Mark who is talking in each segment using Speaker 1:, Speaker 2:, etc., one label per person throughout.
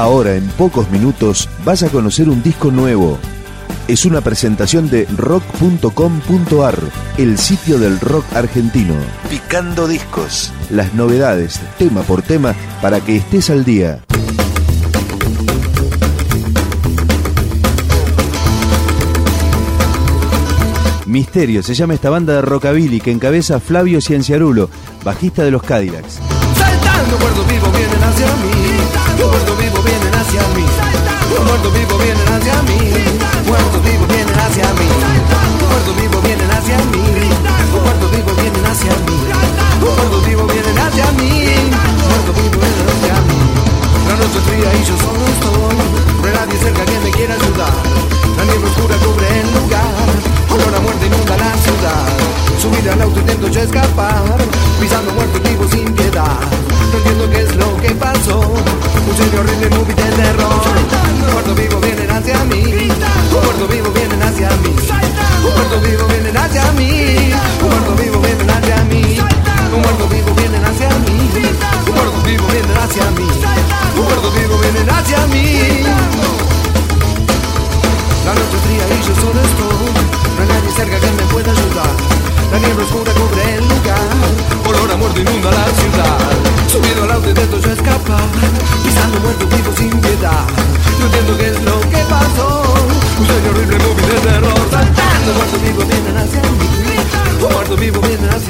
Speaker 1: Ahora, en pocos minutos, vas a conocer un disco nuevo. Es una presentación de rock.com.ar, el sitio del rock argentino. Picando discos. Las novedades, tema por tema, para que estés al día. Misterio se llama esta banda de rockabilly que encabeza Flavio Cienciarulo, bajista de los Cadillacs.
Speaker 2: Saltando vivos vienen hacia mí. Quiera ayudar. La niebla oscura cubre el lugar. Olor a muerte inunda la ciudad. Subir al auto intento yo escapar. Pisando muertos vivos sin piedad. No entiendo qué es lo que pasó. Un sueño horrible, movie de terror. Muertos vivos vienen hacia mí.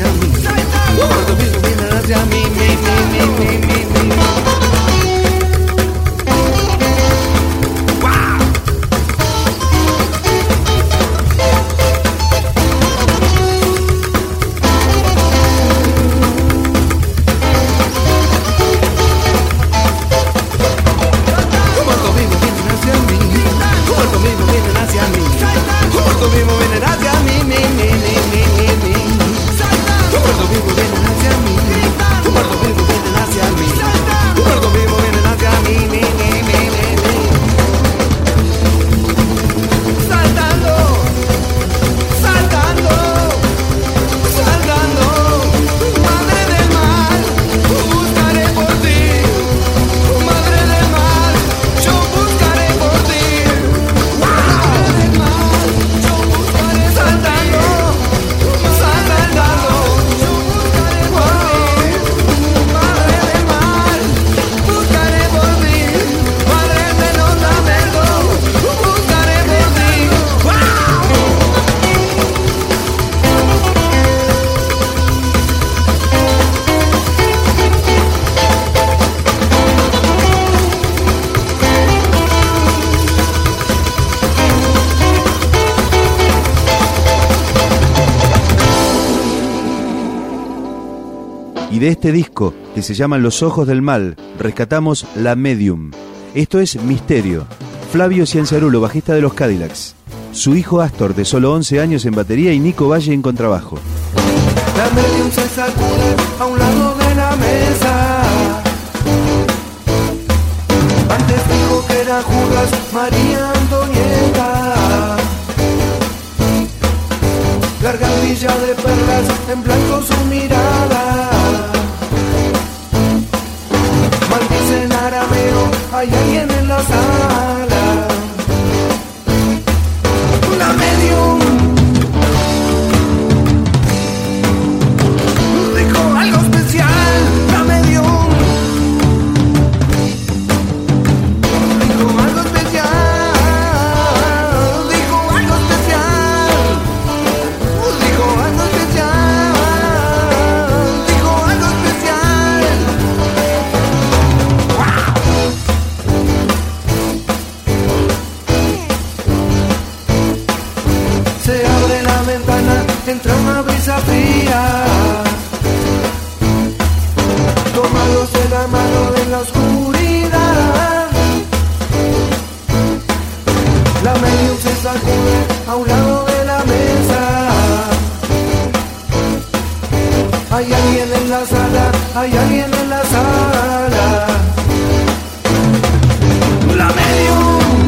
Speaker 2: Vivos vienen de
Speaker 1: este disco, que se llama Los Ojos del Mal, rescatamos La Medium. Esto es Misterio. Flavio Cianzarulo, bajista de los Cadillacs. Su hijo Astor, de solo 11 años en batería, y Nico Valle en contrabajo.
Speaker 2: La medium se sacude a un lado de la mesa. Antes dijo que era Judas María Antonieta. Gargantilla de perlas, en blanco hay alguien en la sala. Lado de la mesa. Hay alguien en la sala, hay alguien en la sala. La medium.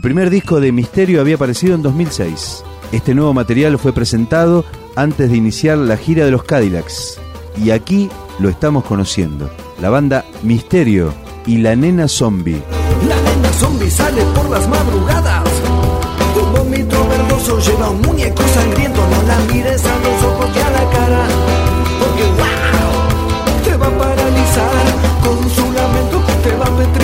Speaker 1: Primer disco de Misterio había aparecido en 2006. Este nuevo material fue presentado antes de iniciar la gira de los Cadillacs. Y aquí lo estamos conociendo. La banda Misterio y La Nena Zombie.
Speaker 2: La nena zombie sale por las madrugadas. Un vómito verdoso lleva un muñeco sangriento. No la mires a los ojos y a la cara. Porque wow, te va a paralizar. Con su lamento te va a petrificar.